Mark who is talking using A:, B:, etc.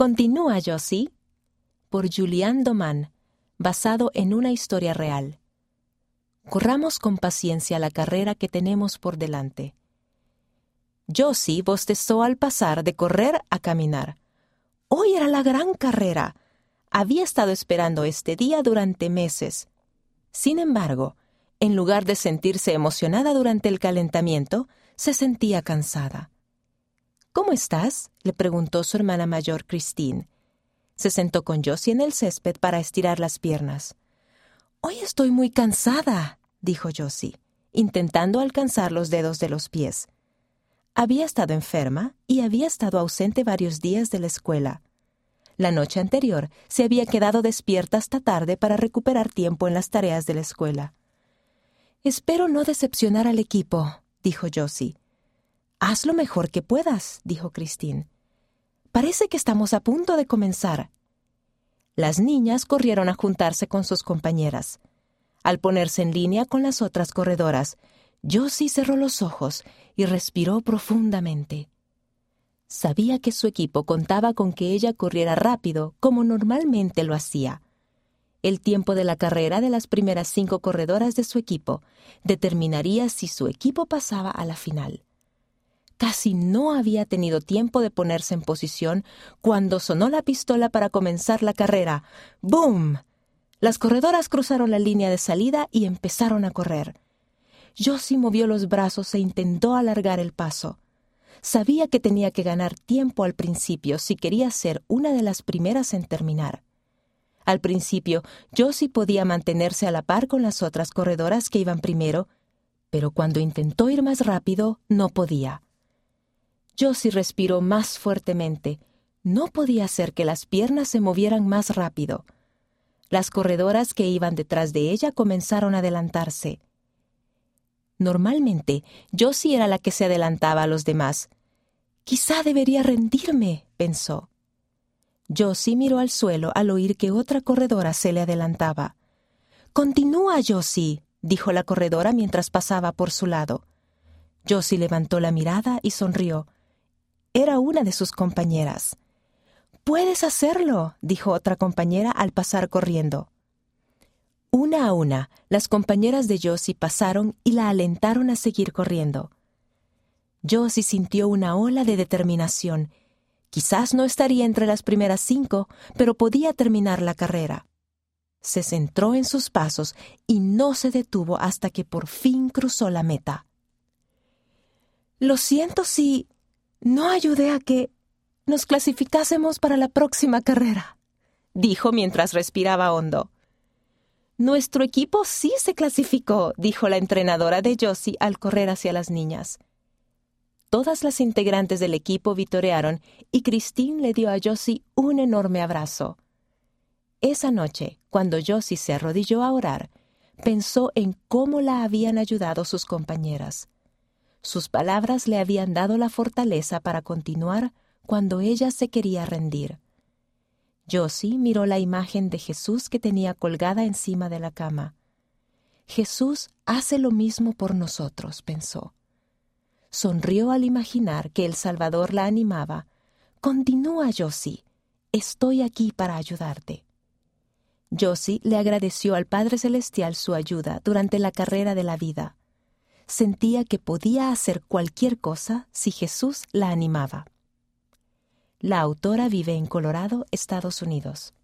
A: Continúa, Josie. Por Julian Doman, basado en una historia real. Corramos con paciencia la carrera que tenemos por delante. Josie bostezó al pasar de correr a caminar. Hoy era la gran carrera. Había estado esperando este día durante meses. Sin embargo, en lugar de sentirse emocionada durante el calentamiento, se sentía cansada. ¿Cómo estás? le preguntó su hermana mayor, Christine. Se sentó con Josie en el césped para estirar las piernas. Hoy estoy muy cansada, dijo Josie, intentando alcanzar los dedos de los pies. Había estado enferma y había estado ausente varios días de la escuela. La noche anterior se había quedado despierta hasta tarde para recuperar tiempo en las tareas de la escuela. Espero no decepcionar al equipo, dijo Josie. Haz lo mejor que puedas, dijo Christine. Parece que estamos a punto de comenzar. Las niñas corrieron a juntarse con sus compañeras. Al ponerse en línea con las otras corredoras, Josie cerró los ojos y respiró profundamente. Sabía que su equipo contaba con que ella corriera rápido, como normalmente lo hacía. El tiempo de la carrera de las primeras cinco corredoras de su equipo determinaría si su equipo pasaba a la final. Casi no había tenido tiempo de ponerse en posición cuando sonó la pistola para comenzar la carrera. ¡Boom! Las corredoras cruzaron la línea de salida y empezaron a correr. Josie movió los brazos e intentó alargar el paso. Sabía que tenía que ganar tiempo al principio si quería ser una de las primeras en terminar. Al principio, Josie podía mantenerse a la par con las otras corredoras que iban primero, pero cuando intentó ir más rápido, no podía. Josie respiró más fuertemente. No podía hacer que las piernas se movieran más rápido. Las corredoras que iban detrás de ella comenzaron a adelantarse. Normalmente, Josie era la que se adelantaba a los demás. Quizá debería rendirme, pensó. Josie miró al suelo al oír que otra corredora se le adelantaba. Continúa, Josie, dijo la corredora mientras pasaba por su lado. Josie levantó la mirada y sonrió. Era una de sus compañeras. Puedes hacerlo, dijo otra compañera al pasar corriendo. Una a una, las compañeras de Josie pasaron y la alentaron a seguir corriendo. Josie sintió una ola de determinación. Quizás no estaría entre las primeras cinco, pero podía terminar la carrera. Se centró en sus pasos y no se detuvo hasta que por fin cruzó la meta. Lo siento si no ayudé a que nos clasificásemos para la próxima carrera, dijo mientras respiraba hondo. Nuestro equipo sí se clasificó, dijo la entrenadora de Josie al correr hacia las niñas. Todas las integrantes del equipo vitorearon y Christine le dio a Josie un enorme abrazo. Esa noche, cuando Josie se arrodilló a orar, pensó en cómo la habían ayudado sus compañeras. Sus palabras le habían dado la fortaleza para continuar cuando ella se quería rendir. Josie miró la imagen de Jesús que tenía colgada encima de la cama. Jesús hace lo mismo por nosotros, pensó. Sonrió al imaginar que el Salvador la animaba. Continúa, Josie. Estoy aquí para ayudarte. Josie le agradeció al Padre Celestial su ayuda durante la carrera de la vida sentía que podía hacer cualquier cosa si Jesús la animaba. La autora vive en Colorado, Estados Unidos.